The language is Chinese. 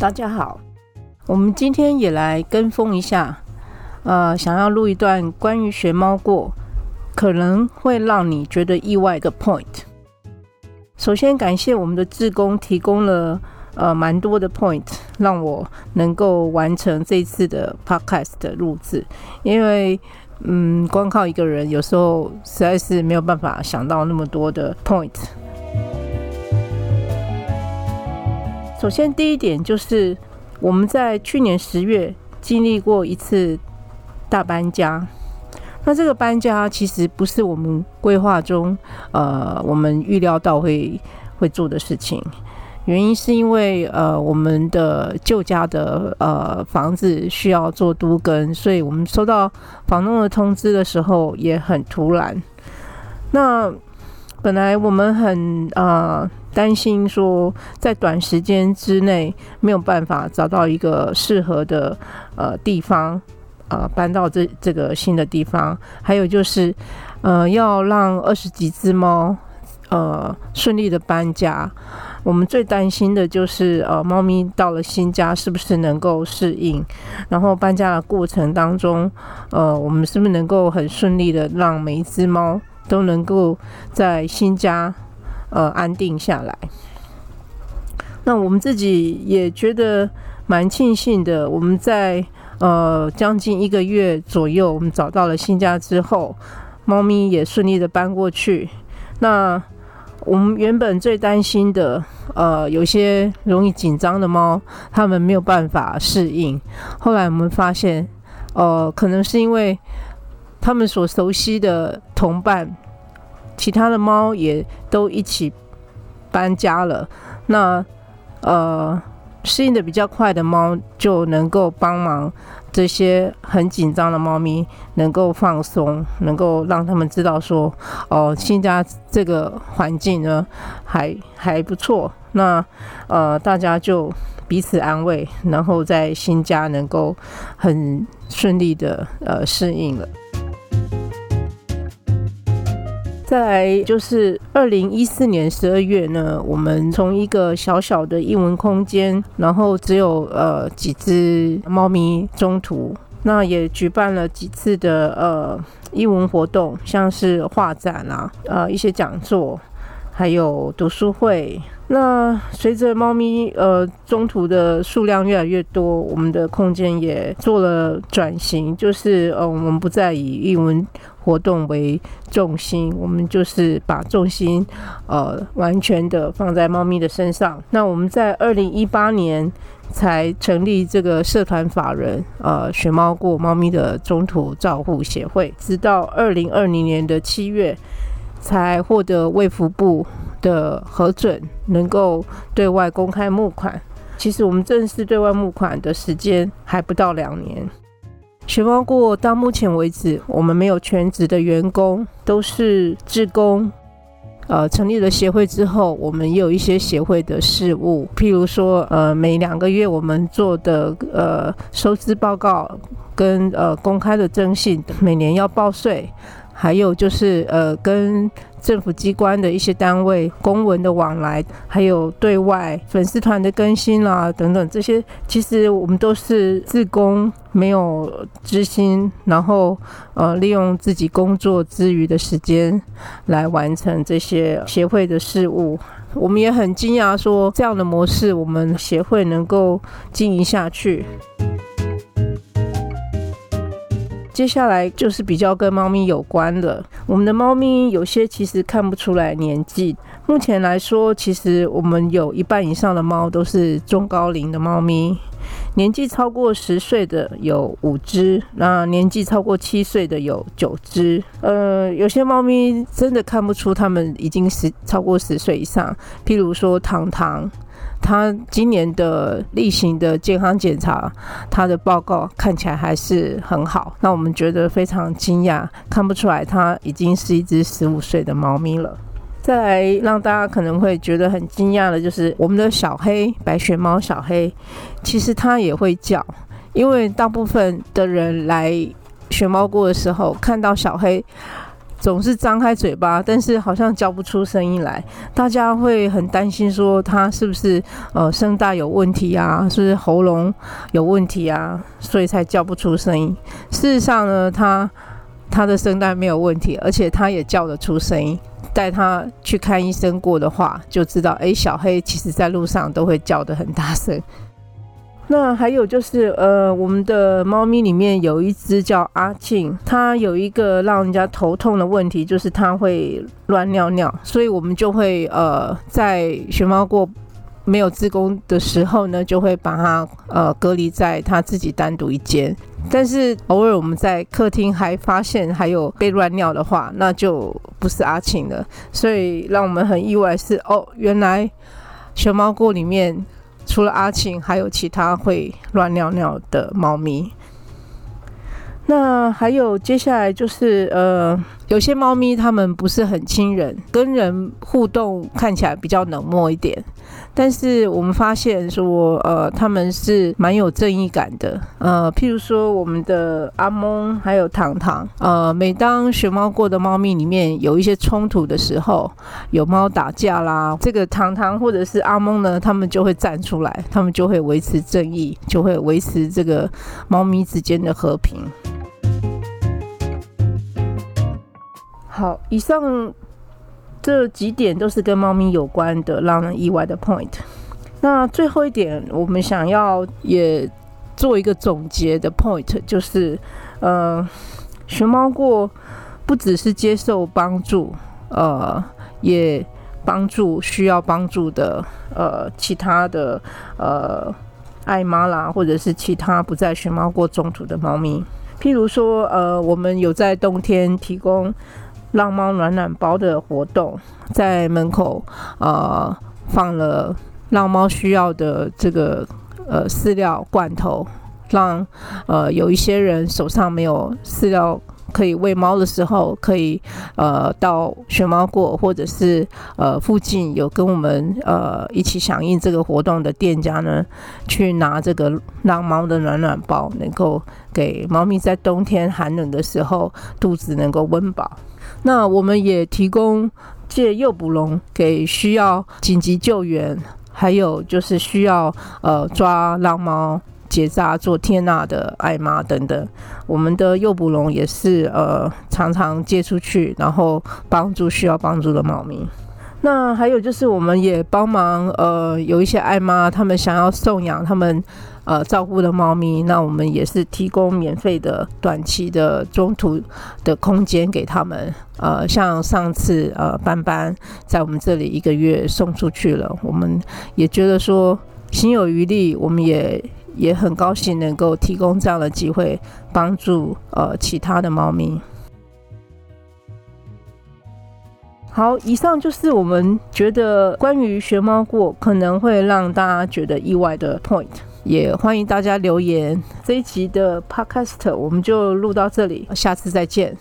大家好，我们今天也来跟风一下，呃，想要录一段关于学猫过可能会让你觉得意外的 point。首先感谢我们的志工提供了呃蛮多的 point，让我能够完成这次的 podcast 的录制，因为嗯，光靠一个人有时候实在是没有办法想到那么多的 point。首先，第一点就是我们在去年十月经历过一次大搬家。那这个搬家其实不是我们规划中，呃，我们预料到会会做的事情。原因是因为呃，我们的旧家的呃房子需要做都更，所以我们收到房东的通知的时候也很突然。那本来我们很呃担心说，在短时间之内没有办法找到一个适合的呃地方，呃搬到这这个新的地方。还有就是，呃要让二十几只猫呃顺利的搬家。我们最担心的就是呃猫咪到了新家是不是能够适应，然后搬家的过程当中，呃我们是不是能够很顺利的让每一只猫。都能够在新家呃安定下来。那我们自己也觉得蛮庆幸的。我们在呃将近一个月左右，我们找到了新家之后，猫咪也顺利的搬过去。那我们原本最担心的呃有些容易紧张的猫，它们没有办法适应。后来我们发现，呃，可能是因为。他们所熟悉的同伴，其他的猫也都一起搬家了。那呃，适应的比较快的猫就能够帮忙这些很紧张的猫咪，能够放松，能够让他们知道说，哦，新家这个环境呢还还不错。那呃，大家就彼此安慰，然后在新家能够很顺利的呃适应了。再来就是二零一四年十二月呢，我们从一个小小的英文空间，然后只有呃几只猫咪中途，那也举办了几次的呃英文活动，像是画展啊，呃一些讲座，还有读书会。那随着猫咪呃中途的数量越来越多，我们的空间也做了转型，就是呃我们不再以英文活动为重心，我们就是把重心呃完全的放在猫咪的身上。那我们在二零一八年才成立这个社团法人呃学猫过猫咪的中途照护协会，直到二零二零年的七月才获得卫福部。的核准能够对外公开募款，其实我们正式对外募款的时间还不到两年。学猫过到目前为止，我们没有全职的员工，都是职工。呃，成立了协会之后，我们也有一些协会的事务，譬如说，呃，每两个月我们做的呃收支报告跟呃公开的征信，每年要报税。还有就是呃，跟政府机关的一些单位公文的往来，还有对外粉丝团的更新啦等等，这些其实我们都是自工，没有知心，然后呃，利用自己工作之余的时间来完成这些协会的事务。我们也很惊讶，说这样的模式，我们协会能够经营下去。接下来就是比较跟猫咪有关的。我们的猫咪有些其实看不出来年纪。目前来说，其实我们有一半以上的猫都是中高龄的猫咪，年纪超过十岁的有五只，那年纪超过七岁的有九只。呃，有些猫咪真的看不出它们已经十超过十岁以上，譬如说糖糖。他今年的例行的健康检查，他的报告看起来还是很好，那我们觉得非常惊讶，看不出来他已经是一只十五岁的猫咪了。再来让大家可能会觉得很惊讶的就是我们的小黑白雪猫小黑，其实它也会叫，因为大部分的人来学猫过的时候看到小黑。总是张开嘴巴，但是好像叫不出声音来，大家会很担心说他是不是呃声带有问题啊，是不是喉咙有问题啊，所以才叫不出声音。事实上呢，他他的声带没有问题，而且他也叫得出声音。带他去看医生过的话，就知道，哎，小黑其实在路上都会叫得很大声。那还有就是，呃，我们的猫咪里面有一只叫阿庆，它有一个让人家头痛的问题，就是它会乱尿尿，所以我们就会呃，在熊猫过没有自宫的时候呢，就会把它呃隔离在它自己单独一间。但是偶尔我们在客厅还发现还有被乱尿的话，那就不是阿庆了。所以让我们很意外是，哦，原来熊猫过里面。除了阿庆，还有其他会乱尿尿的猫咪。那还有接下来就是呃，有些猫咪它们不是很亲人，跟人互动看起来比较冷漠一点。但是我们发现说，呃，他们是蛮有正义感的。呃，譬如说我们的阿蒙还有糖糖，呃，每当学猫过的猫咪里面有一些冲突的时候，有猫打架啦，这个糖糖或者是阿蒙呢，他们就会站出来，他们就会维持正义，就会维持这个猫咪之间的和平。好，以上这几点都是跟猫咪有关的让人意外的 point。那最后一点，我们想要也做一个总结的 point，就是，呃，学猫过不只是接受帮助，呃，也帮助需要帮助的呃其他的呃爱妈啦，或者是其他不在学猫过中途的猫咪。譬如说，呃，我们有在冬天提供。浪猫暖暖包的活动，在门口呃放了浪猫需要的这个呃饲料罐头，让呃有一些人手上没有饲料可以喂猫的时候，可以呃到学猫过或者是呃附近有跟我们呃一起响应这个活动的店家呢，去拿这个让猫的暖暖包，能够给猫咪在冬天寒冷的时候肚子能够温饱。那我们也提供借诱捕笼给需要紧急救援，还有就是需要呃抓浪猫结扎做天娜的爱妈等等。我们的诱捕龙也是呃常常借出去，然后帮助需要帮助的猫咪。那还有就是我们也帮忙呃有一些爱妈，他们想要送养他们。呃，照顾的猫咪，那我们也是提供免费的短期的中途的空间给他们。呃，像上次呃，斑斑在我们这里一个月送出去了，我们也觉得说心有余力，我们也也很高兴能够提供这样的机会，帮助呃其他的猫咪。好，以上就是我们觉得关于学猫过可能会让大家觉得意外的 point。也欢迎大家留言。这一集的 Podcast 我们就录到这里，下次再见。